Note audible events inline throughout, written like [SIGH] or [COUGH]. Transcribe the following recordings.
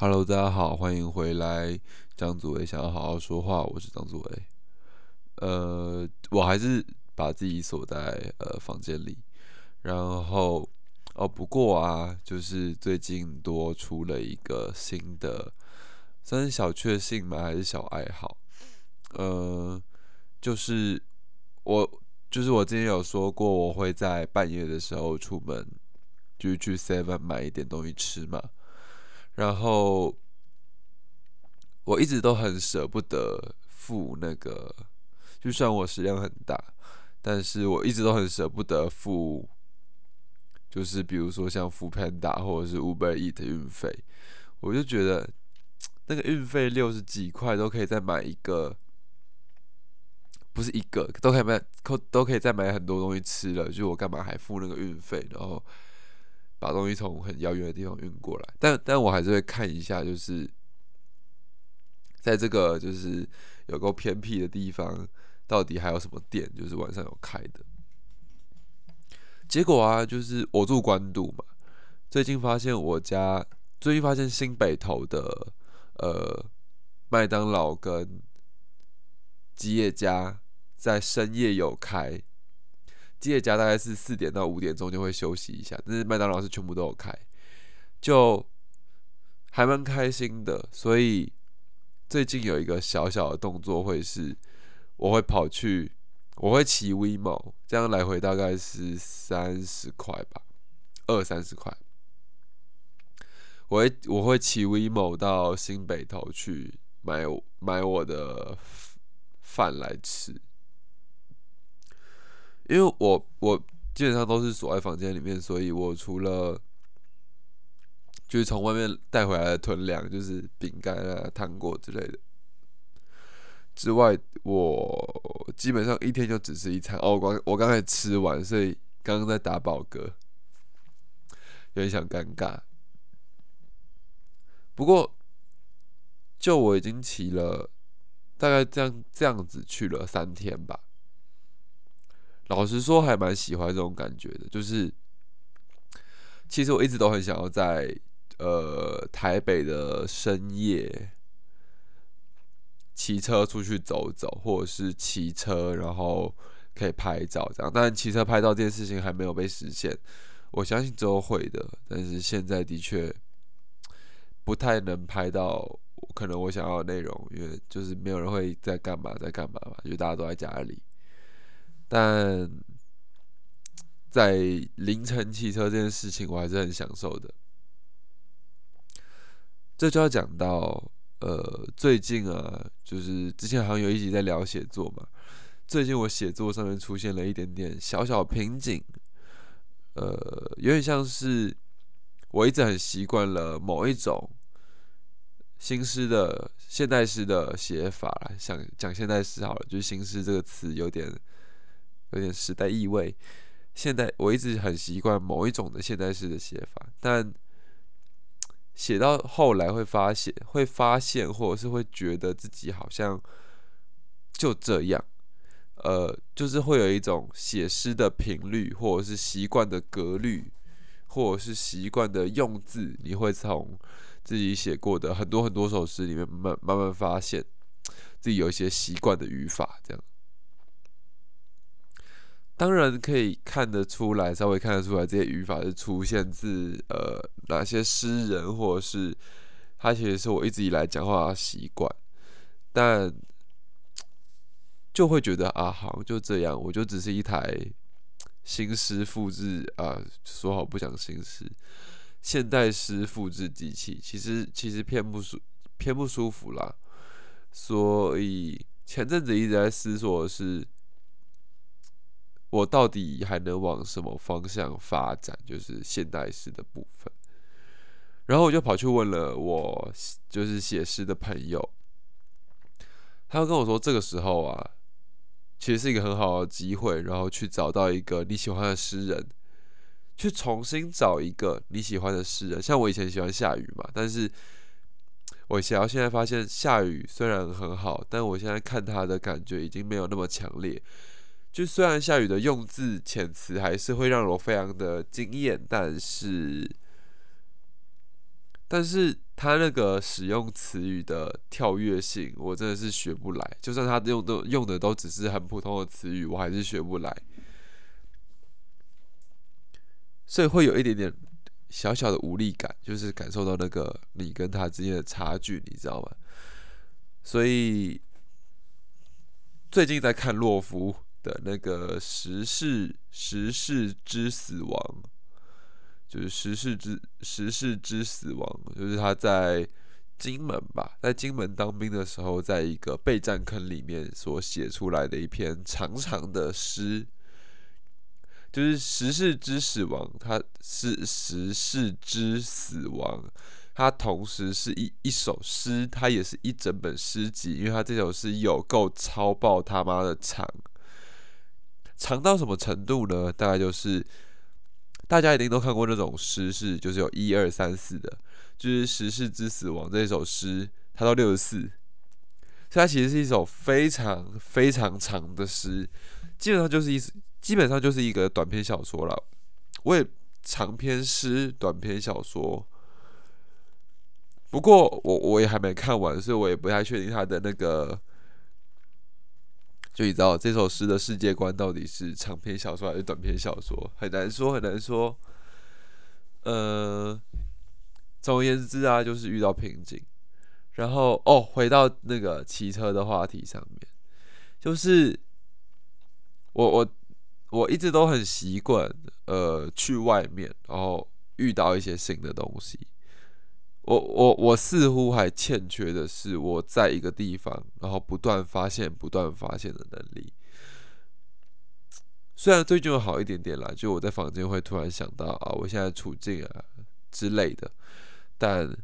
Hello，大家好，欢迎回来。张祖伟想要好好说话，我是张祖伟。呃，我还是把自己锁在呃房间里。然后哦，不过啊，就是最近多出了一个新的，算是小确幸吗？还是小爱好？呃，就是我，就是我之前有说过，我会在半夜的时候出门，就是去 Seven 买一点东西吃嘛。然后我一直都很舍不得付那个，就算我食量很大，但是我一直都很舍不得付，就是比如说像付 Panda 或者是 Uber Eat 运费，我就觉得那个运费六十几块都可以再买一个，不是一个都可以买，都都可以再买很多东西吃了，就我干嘛还付那个运费，然后。把东西从很遥远的地方运过来，但但我还是会看一下，就是在这个就是有够偏僻的地方，到底还有什么店，就是晚上有开的。结果啊，就是我住关渡嘛，最近发现我家最近发现新北头的呃麦当劳跟吉野家在深夜有开。吉野家大概是四点到五点钟就会休息一下，但是麦当劳是全部都有开，就还蛮开心的。所以最近有一个小小的动作会是，我会跑去，我会骑 WeMo，这样来回大概是三十块吧，二三十块。我会我会骑 WeMo 到新北头去买买我的饭来吃。因为我我基本上都是锁在房间里面，所以我除了就是从外面带回来的囤粮，就是饼干啊、糖果之类的之外，我基本上一天就只吃一餐。哦，我我刚才吃完，所以刚刚在打饱嗝，有点想尴尬。不过，就我已经骑了大概这样这样子去了三天吧。老实说，还蛮喜欢这种感觉的。就是，其实我一直都很想要在呃台北的深夜骑车出去走走，或者是骑车然后可以拍照这样。但骑车拍照这件事情还没有被实现，我相信之后会的。但是现在的确不太能拍到可能我想要的内容，因为就是没有人会在干嘛在干嘛嘛，因为大家都在家里。但在凌晨骑车这件事情，我还是很享受的。这就要讲到，呃，最近啊，就是之前好像有一集在聊写作嘛。最近我写作上面出现了一点点小小瓶颈，呃，有点像是我一直很习惯了某一种新诗的现代诗的写法，想讲现代诗好了，就是新诗这个词有点。有点时代意味。现代我一直很习惯某一种的现代式的写法，但 [TSK] 写到后来会发现，会发现，或者是会觉得自己好像就这样，呃，就是会有一种写诗的频率，或者是习惯的格律，或者是习惯的用字，你会从自己写过的很多很多首诗里面慢慢慢发现自己有一些习惯的语法，这样。当然可以看得出来，稍微看得出来，这些语法是出现自呃哪些诗人，或者是他其实是我一直以来讲话的习惯，但就会觉得啊，好像就这样，我就只是一台新诗复制啊，说好不讲新诗，现代诗复制机器，其实其实偏不舒偏不舒服啦，所以前阵子一直在思索的是。我到底还能往什么方向发展？就是现代诗的部分。然后我就跑去问了我就是写诗的朋友，他跟我说，这个时候啊，其实是一个很好的机会，然后去找到一个你喜欢的诗人，去重新找一个你喜欢的诗人。像我以前喜欢下雨嘛，但是我想要现在发现下雨虽然很好，但我现在看他的感觉已经没有那么强烈。就虽然下雨的用字遣词还是会让我非常的惊艳，但是，但是他那个使用词语的跳跃性，我真的是学不来。就算他用都用的都只是很普通的词语，我还是学不来。所以会有一点点小小的无力感，就是感受到那个你跟他之间的差距，你知道吗？所以最近在看洛夫的那个《时事时事之死亡》，就是《时事之时事之死亡》，就是他在金门吧，在金门当兵的时候，在一个备战坑里面所写出来的一篇长长的诗。就是时事之死亡，它是时事之死亡，它同时是一一首诗，它也是一整本诗集，因为它这首诗有够超爆他妈的长，长到什么程度呢？大概就是大家一定都看过那种诗是，就是有一二三四的，就是十世之死亡这一首诗，它到六十四，所以它其实是一首非常非常长的诗，基本上就是一。基本上就是一个短篇小说了，我也长篇诗、短篇小说，不过我我也还没看完，所以我也不太确定他的那个，就你知道这首诗的世界观到底是长篇小说还是短篇小说，很难说，很难说。呃，总而言之啊，就是遇到瓶颈，然后哦，回到那个骑车的话题上面，就是我我。我一直都很习惯，呃，去外面，然后遇到一些新的东西。我我我似乎还欠缺的是我在一个地方，然后不断发现、不断发现的能力。虽然最近有好一点点啦，就我在房间会突然想到啊，我现在处境啊之类的，但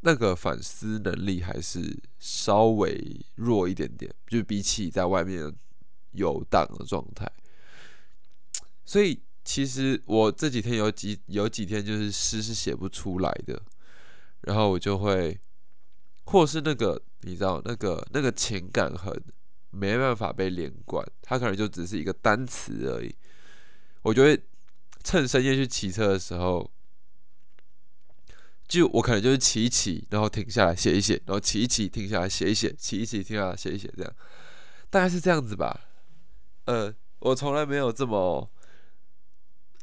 那个反思能力还是稍微弱一点点，就比起在外面。游荡的状态，所以其实我这几天有几有几天就是诗是写不出来的，然后我就会，或是那个你知道那个那个情感很没办法被连贯，它可能就只是一个单词而已。我就会趁深夜去骑车的时候，就我可能就是骑一骑，然后停下来写一写，然后骑一骑停下来写一写，骑一骑停下来写一写，这样大概是这样子吧。呃，我从来没有这么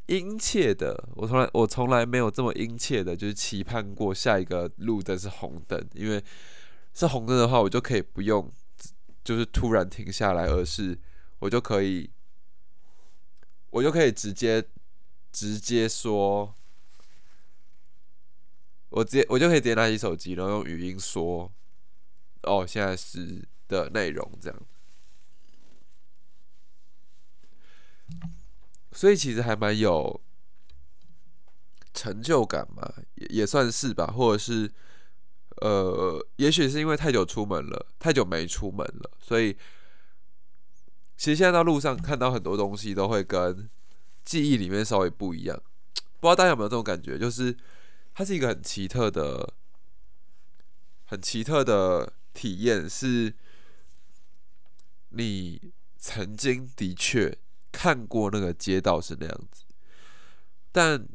殷切的，我从来我从来没有这么殷切的，就是期盼过下一个路灯是红灯，因为是红灯的话，我就可以不用就是突然停下来，而是我就可以，我就可以直接直接说，我直接我就可以直接拿起手机，然后用语音说，哦，现在是的内容这样。所以其实还蛮有成就感嘛，也也算是吧，或者是呃，也许是因为太久出门了，太久没出门了，所以其实现在到路上看到很多东西都会跟记忆里面稍微不一样。不知道大家有没有这种感觉，就是它是一个很奇特的、很奇特的体验，是你曾经的确。看过那个街道是那样子，但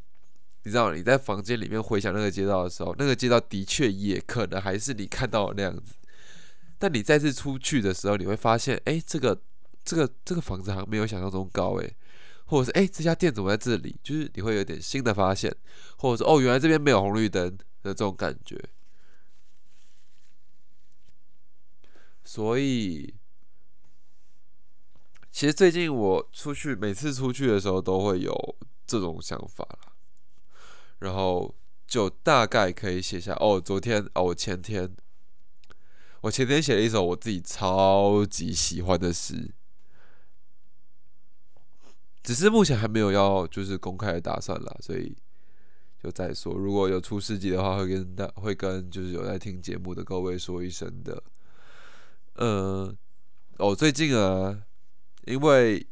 你知道你在房间里面回想那个街道的时候，那个街道的确也可能还是你看到的那样子。但你再次出去的时候，你会发现，哎，这个这个这个房子好像没有想象中高，诶，或者是哎，这家店怎么在这里？就是你会有点新的发现，或者说哦，原来这边没有红绿灯的这种感觉。所以。其实最近我出去，每次出去的时候都会有这种想法了，然后就大概可以写下哦，昨天哦，我前天，我前天写了一首我自己超级喜欢的诗，只是目前还没有要就是公开的打算啦，所以就再说，如果有出诗集的话，会跟大会跟就是有在听节目的各位说一声的，嗯，哦，最近啊。因为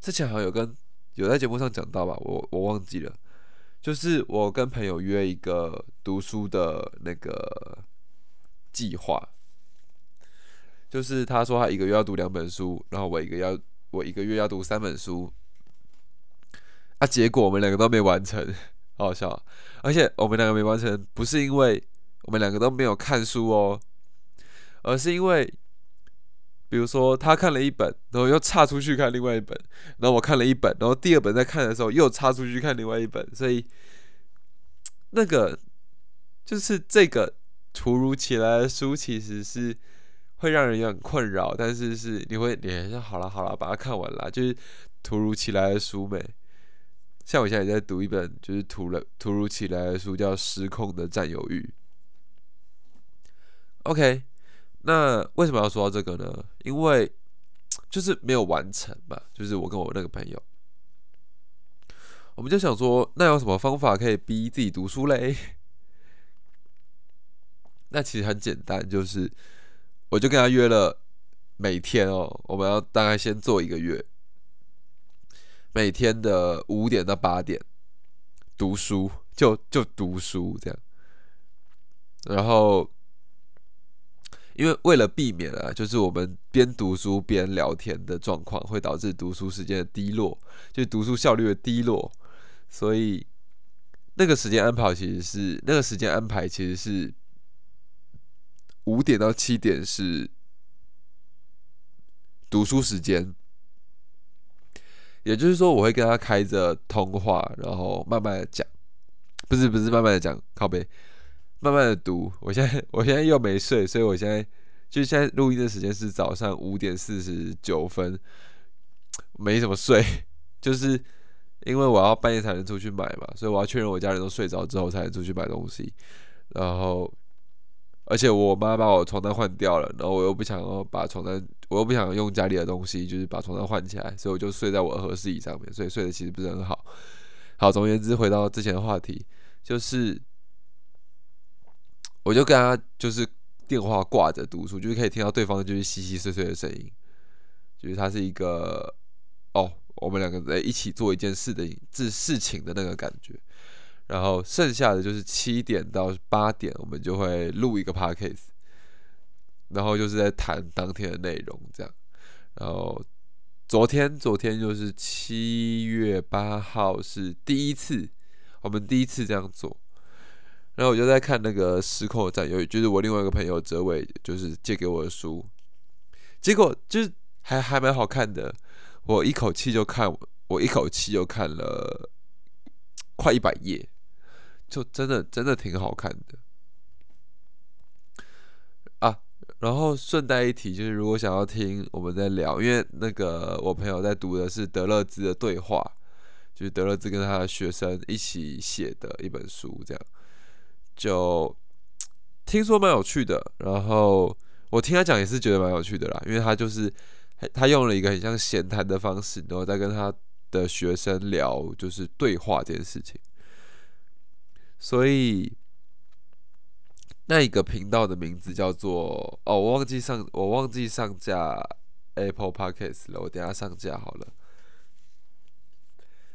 之前好像有跟有在节目上讲到吧，我我忘记了，就是我跟朋友约一个读书的那个计划，就是他说他一个月要读两本书，然后我一个要我一个月要读三本书，啊，结果我们两个都没完成，好 [LAUGHS] 好笑。而且我们两个没完成，不是因为我们两个都没有看书哦，而是因为，比如说他看了一本，然后又岔出去看另外一本，然后我看了一本，然后第二本在看的时候又岔出去看另外一本，所以那个就是这个突如其来的书其实是。会让人有点困扰，但是是你会，你说好了好了，把它看完了，就是突如其来的书没。像我现在也在读一本，就是突了突如其来的书，叫《失控的占有欲》。OK，那为什么要说到这个呢？因为就是没有完成嘛，就是我跟我那个朋友，我们就想说，那有什么方法可以逼自己读书嘞？那其实很简单，就是。我就跟他约了，每天哦，我们要大概先做一个月，每天的五点到八点读书，就就读书这样。然后，因为为了避免啊，就是我们边读书边聊天的状况，会导致读书时间的低落，就读书效率的低落，所以那个时间安排其实是那个时间安排其实是。五点到七点是读书时间，也就是说，我会跟他开着通话，然后慢慢的讲，不是不是慢慢的讲，靠背，慢慢的读。我现在我现在又没睡，所以我现在就现在录音的时间是早上五点四十九分，没怎么睡，[LAUGHS] 就是因为我要半夜才能出去买嘛，所以我要确认我家人都睡着之后才能出去买东西，然后。而且我妈把我床单换掉了，然后我又不想要把床单，我又不想用家里的东西，就是把床单换起来，所以我就睡在我的合适椅上面，所以睡得其实不是很好。好，总而言之，回到之前的话题，就是我就跟他就是电话挂着读书，就是可以听到对方就是稀稀碎碎的声音，就是他是一个哦，我们两个在一起做一件事的事事情的那个感觉。然后剩下的就是七点到八点，我们就会录一个 podcast，然后就是在谈当天的内容这样。然后昨天，昨天就是七月八号是第一次，我们第一次这样做。然后我就在看那个《失控的战友》，就是我另外一个朋友哲伟，就是借给我的书，结果就是还还蛮好看的。我一口气就看，我一口气就看了快一百页。就真的真的挺好看的啊！然后顺带一提，就是如果想要听我们在聊，因为那个我朋友在读的是德勒兹的对话，就是德勒兹跟他的学生一起写的一本书，这样就听说蛮有趣的。然后我听他讲也是觉得蛮有趣的啦，因为他就是他用了一个很像闲谈的方式，然后再跟他的学生聊，就是对话这件事情。所以那一个频道的名字叫做哦，我忘记上我忘记上架 Apple Podcast 了，我等下上架好了。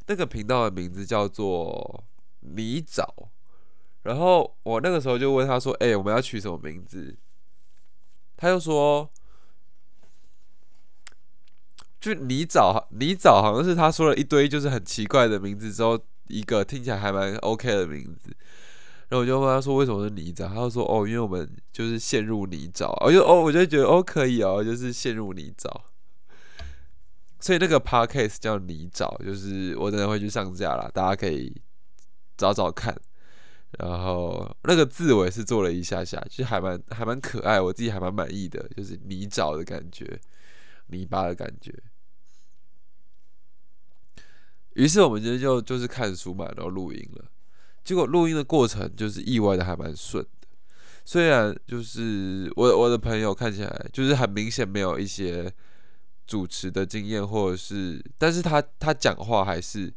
那个频道的名字叫做你找，然后我那个时候就问他说：“哎，我们要取什么名字？”他就说：“就你找你找，好像是他说了一堆就是很奇怪的名字之后。”一个听起来还蛮 OK 的名字，然后我就问他说：“为什么是泥沼？”他就说：“哦，因为我们就是陷入泥沼。”我就哦，我就觉得哦可以哦，就是陷入泥沼。所以那个 Podcast 叫泥沼，就是我等下会去上架了，大家可以找找看。然后那个字我也是做了一下下，其实还蛮还蛮可爱，我自己还蛮满意的，就是泥沼的感觉，泥巴的感觉。于是我们今天就就是看书嘛，然后录音了。结果录音的过程就是意外的还蛮顺的，虽然就是我我的朋友看起来就是很明显没有一些主持的经验，或者是，但是他他讲话还是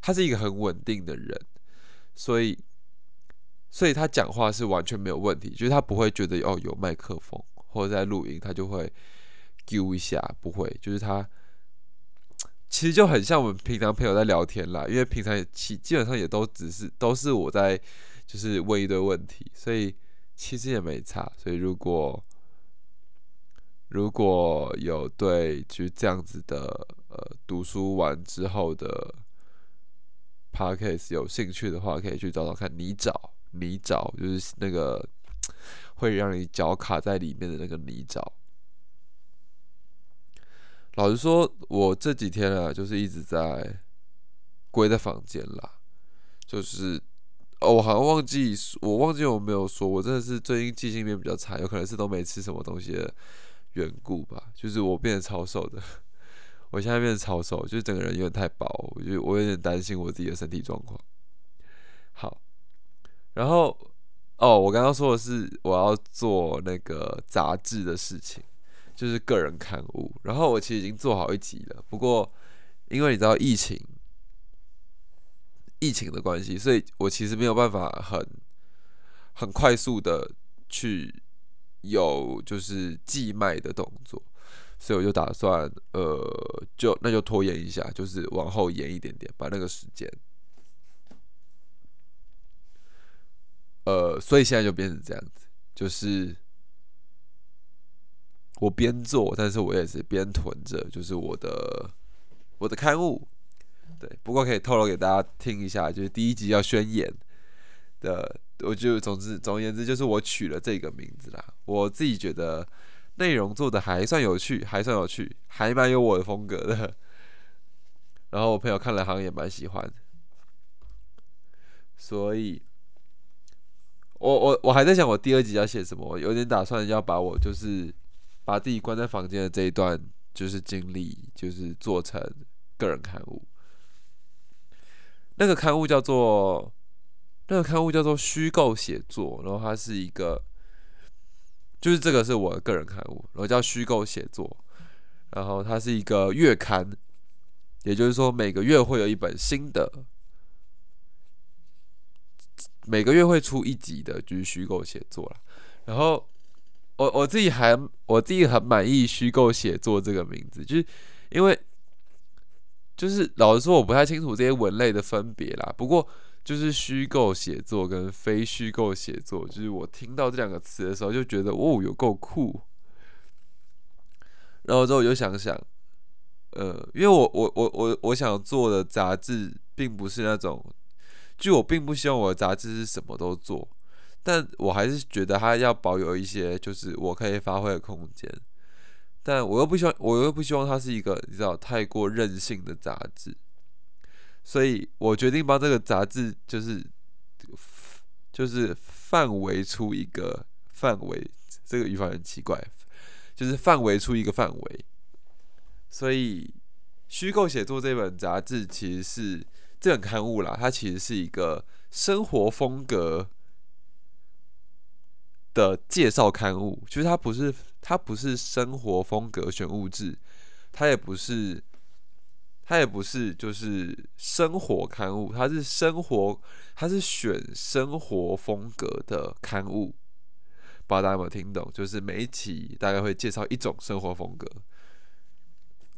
他是一个很稳定的人，所以所以他讲话是完全没有问题，就是他不会觉得哦有麦克风或者在录音，他就会丢一下，不会，就是他。其实就很像我们平常朋友在聊天啦，因为平常其基本上也都只是都是我在就是问一堆问题，所以其实也没差。所以如果如果有对就这样子的呃读书完之后的 podcast 有兴趣的话，可以去找找看你找，泥沼就是那个会让你脚卡在里面的那个泥沼。老实说，我这几天啊，就是一直在归在房间啦，就是哦，我好像忘记，我忘记我没有说，我真的是最近记性变比较差，有可能是都没吃什么东西的缘故吧，就是我变得超瘦的。我现在变得超瘦，就是整个人有点太薄，我就我有点担心我自己的身体状况。好，然后哦，我刚刚说的是我要做那个杂志的事情，就是个人刊物。然后我其实已经做好一集了，不过因为你知道疫情，疫情的关系，所以我其实没有办法很很快速的去有就是寄卖的动作。所以我就打算，呃，就那就拖延一下，就是往后延一点点，把那个时间，呃，所以现在就变成这样子，就是我边做，但是我也是边囤着，就是我的我的刊物，对，不过可以透露给大家听一下，就是第一集要宣言的，我就总之总而言之，就是我取了这个名字啦，我自己觉得。内容做的还算有趣，还算有趣，还蛮有我的风格的。[LAUGHS] 然后我朋友看了好像也蛮喜欢，所以，我我我还在想我第二集要写什么，我有点打算要把我就是把自己关在房间的这一段就是经历，就是做成个人刊物。那个刊物叫做那个刊物叫做虚构写作，然后它是一个。就是这个是我的个人刊物，然后叫虚构写作，然后它是一个月刊，也就是说每个月会有一本新的，每个月会出一集的，就是虚构写作了。然后我我自己还我自己很满意虚构写作这个名字，就是因为就是老实说我不太清楚这些文类的分别啦，不过。就是虚构写作跟非虚构写作，就是我听到这两个词的时候就觉得哦，有够酷。然后之后我就想想，呃，因为我我我我我想做的杂志并不是那种，就我并不希望我的杂志是什么都做，但我还是觉得它要保有一些就是我可以发挥的空间，但我又不希望我又不希望它是一个你知道太过任性的杂志。所以我决定帮这个杂志，就是就是范围出一个范围，这个语法很奇怪，就是范围出一个范围。所以虚构写作这本杂志其实是这本刊物啦，它其实是一个生活风格的介绍刊物，就是它不是它不是生活风格选物志，它也不是。它也不是就是生活刊物，它是生活，它是选生活风格的刊物。不知道大家有没有听懂？就是每一期大概会介绍一种生活风格。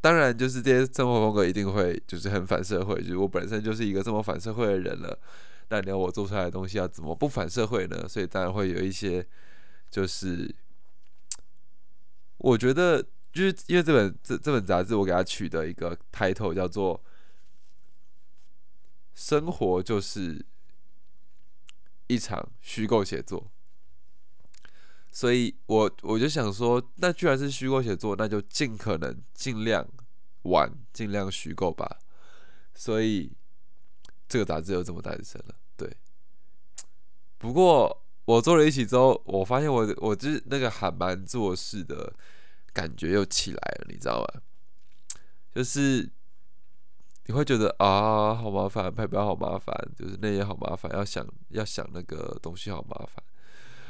当然，就是这些生活风格一定会就是很反社会，就是我本身就是一个这么反社会的人了。那你要我做出来的东西要怎么不反社会呢？所以当然会有一些，就是我觉得。就是因为这本这这本杂志，我给它取的一个 title 叫做“生活就是一场虚构写作”，所以我我就想说，那居然是虚构写作，那就尽可能尽量玩，尽量虚构吧。所以这个杂志就这么诞生了。对，不过我做了一期之后，我发现我我就是那个还蛮做事的。感觉又起来了，你知道吧？就是你会觉得啊，好麻烦，拍表好麻烦，就是那也好麻烦，要想要想那个东西好麻烦，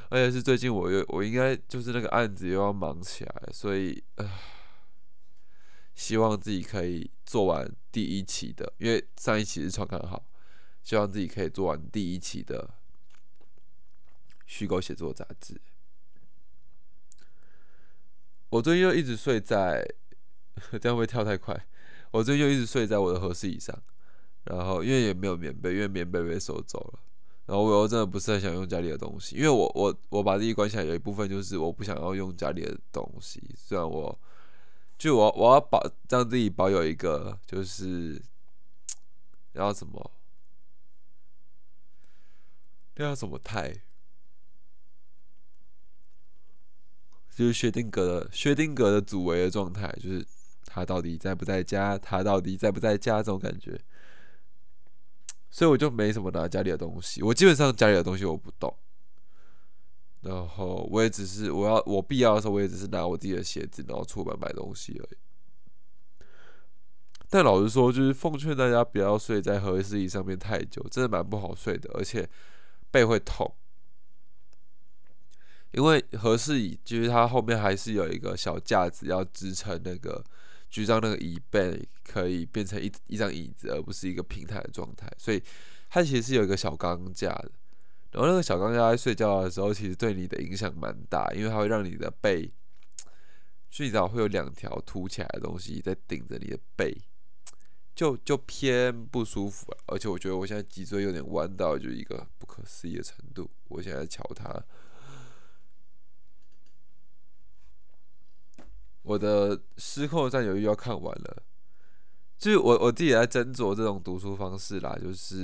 而且是最近我又我应该就是那个案子又要忙起来，所以啊，希望自己可以做完第一期的，因为上一期是创刊号，希望自己可以做完第一期的虚构写作杂志。我最近又一直睡在，这样会跳太快。我最近又一直睡在我的合适椅上，然后因为也没有棉被，因为棉被被收走了。然后我又真的不是很想用家里的东西，因为我我我把自己关起来，有一部分就是我不想要用家里的东西。虽然我就我我要保让自己保有一个就是要什么那叫什么态？就是薛定谔的薛定谔的祖维的状态，就是他到底在不在家？他到底在不在家？这种感觉。所以我就没什么拿家里的东西，我基本上家里的东西我不动。然后我也只是我要我必要的时候，我也只是拿我自己的鞋子，然后出门买东西而已。但老实说，就是奉劝大家不要睡在合适椅上面太久，真的蛮不好睡的，而且背会痛。因为合适椅就是它后面还是有一个小架子要支撑那个，就让那个椅背可以变成一一张椅子，而不是一个平台的状态，所以它其实是有一个小钢架的。然后那个小钢架在睡觉的时候，其实对你的影响蛮大，因为它会让你的背，[TSK] 睡着会有两条凸起来的东西在顶着你的背。就就偏不舒服，而且我觉得我现在脊椎有点弯到就一个不可思议的程度。我现在瞧它，我的失控占有欲要看完了。就是我我自己在斟酌这种读书方式啦，就是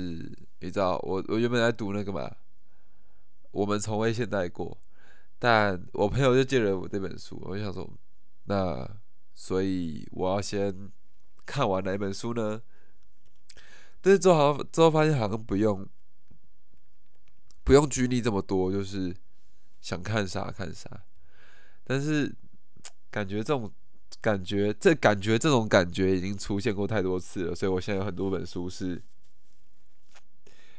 你知道，我我原本在读那个嘛，我们从未现代过，但我朋友就借了我这本书，我就想说，那所以我要先。看完哪一本书呢？但是之后好像之后发现好像不用不用拘泥这么多，就是想看啥看啥。但是感觉这种感觉，这感觉这种感觉已经出现过太多次了，所以我现在有很多本书是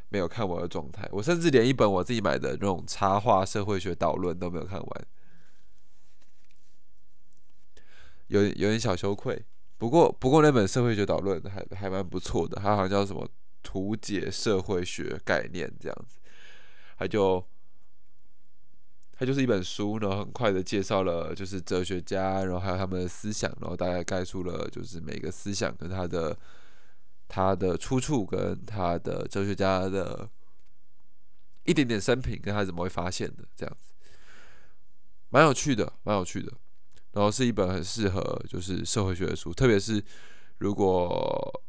没有看完的状态。我甚至连一本我自己买的那种插画社会学导论都没有看完，有有点小羞愧。不过，不过那本社会学导论还还蛮不错的，它好像叫什么“图解社会学概念”这样子，它就它就是一本书，然后很快的介绍了就是哲学家，然后还有他们的思想，然后大概概述了就是每个思想跟他的他的出处跟他的哲学家的一点点生平跟他怎么会发现的这样子，蛮有趣的，蛮有趣的。然后是一本很适合就是社会学的书，特别是如果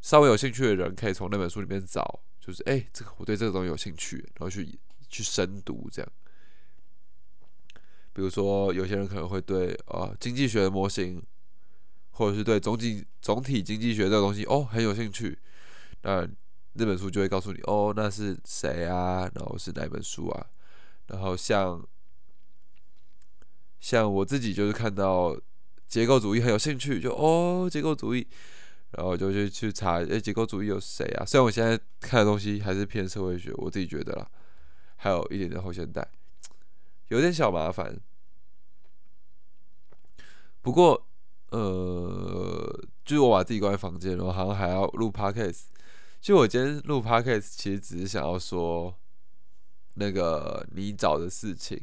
稍微有兴趣的人，可以从那本书里面找，就是哎，这个我对这个东西有兴趣，然后去去深读这样。比如说，有些人可能会对啊经济学的模型，或者是对总体总体经济学这个东西哦很有兴趣，那那本书就会告诉你哦那是谁啊，然后是哪本书啊，然后像。像我自己就是看到结构主义很有兴趣，就哦结构主义，然后就去去查，诶结构主义有谁啊？虽然我现在看的东西还是偏社会学，我自己觉得啦，还有一点点后现代，有点小麻烦。不过呃，就是我把自己关在房间，然后好像还要录 podcast。就我今天录 podcast，其实只是想要说那个你找的事情。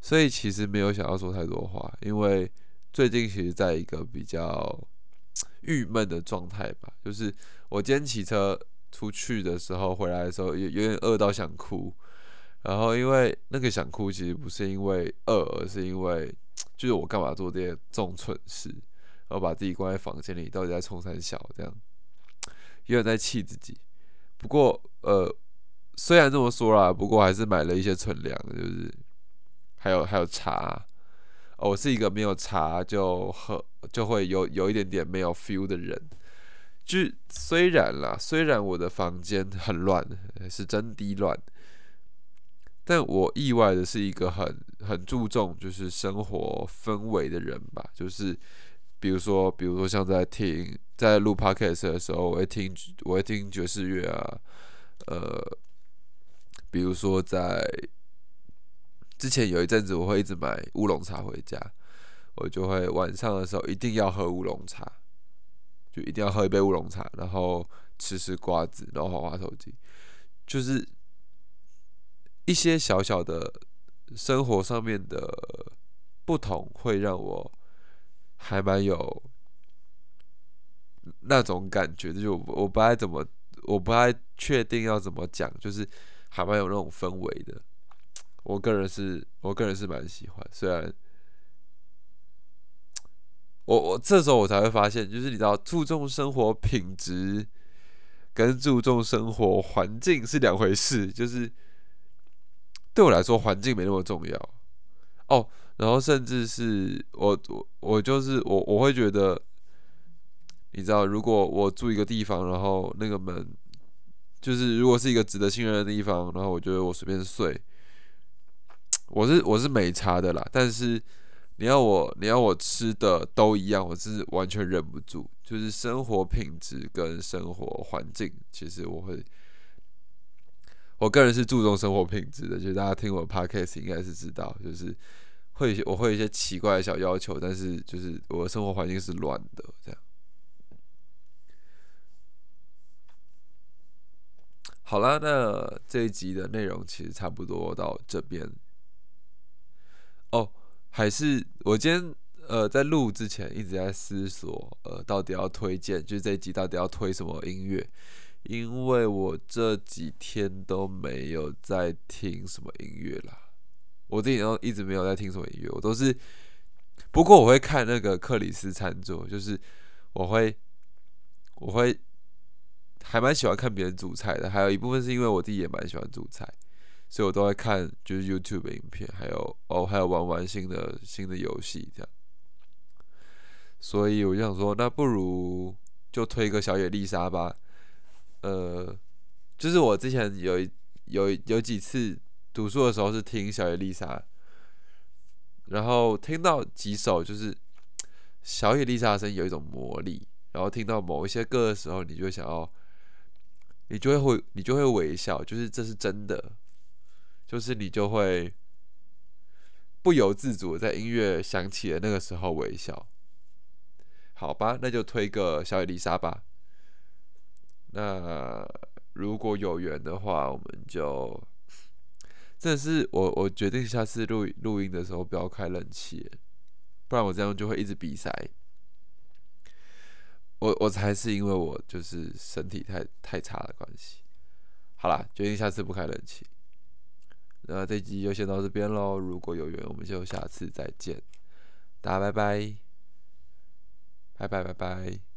所以其实没有想要说太多话，因为最近其实在一个比较 [TSK] 郁闷的状态吧。就是我今天骑车出去的时候，回来的时候有有点饿到想哭。然后因为那个想哭，其实不是因为饿，而是因为就是我干嘛做这些这种蠢事，然后把自己关在房间里，到底在冲三小这样，有点在气自己。不过呃，虽然这么说啦，不过还是买了一些存粮，就是。还有还有茶，我是一个没有茶就喝就会有有一点点没有 feel 的人。就虽然啦，虽然我的房间很乱，是真的乱，但我意外的是一个很很注重就是生活氛围的人吧。就是比如说，比如说像在听在录 podcast 的时候，我会听我会听爵士乐啊，呃，比如说在。之前有一阵子，我会一直买乌龙茶回家，我就会晚上的时候一定要喝乌龙茶，就一定要喝一杯乌龙茶，然后吃吃瓜子，然后滑滑手机，就是一些小小的生活上面的不同，会让我还蛮有那种感觉，就我不爱怎么，我不太确定要怎么讲，就是还蛮有那种氛围的。我个人是，我个人是蛮喜欢。虽然我我这时候我才会发现，就是你知道，注重生活品质跟注重生活环境是两回事。就是对我来说，环境没那么重要哦。然后甚至是我我我就是我我会觉得，你知道，如果我住一个地方，然后那个门就是如果是一个值得信任的地方，然后我觉得我随便睡，我是我是没差的啦。但是你要我你要我吃的都一样，我是完全忍不住。就是生活品质跟生活环境，其实我会，我个人是注重生活品质的。就是大家听我 podcast 应该是知道，就是会我会有一些奇怪的小要求，但是就是我的生活环境是乱的这样。好啦，那这一集的内容其实差不多到这边。哦，还是我今天。呃，在录之前一直在思索，呃，到底要推荐，就是这一集到底要推什么音乐？因为我这几天都没有在听什么音乐啦，我自己都一直没有在听什么音乐，我都是，不过我会看那个克里斯餐桌，就是我会，我会还蛮喜欢看别人煮菜的，还有一部分是因为我自己也蛮喜欢煮菜，所以我都会看就是 YouTube 影片，还有哦，还有玩玩新的新的游戏这样。所以我就想说，那不如就推个小野丽莎吧。呃，就是我之前有有有几次读书的时候是听小野丽莎，然后听到几首就是小野丽莎的声音有一种魔力，然后听到某一些歌的时候，你就想要，你就会会你就会微笑，就是这是真的，就是你就会不由自主在音乐响起的那个时候微笑。好吧，那就推个小野丽莎吧。那如果有缘的话，我们就，真的是我我决定下次录录音的时候不要开冷气，不然我这样就会一直鼻塞。我我才是因为我就是身体太太差的关系。好啦，决定下次不开冷气。那这集就先到这边喽。如果有缘，我们就下次再见。大家拜拜。拜拜拜拜。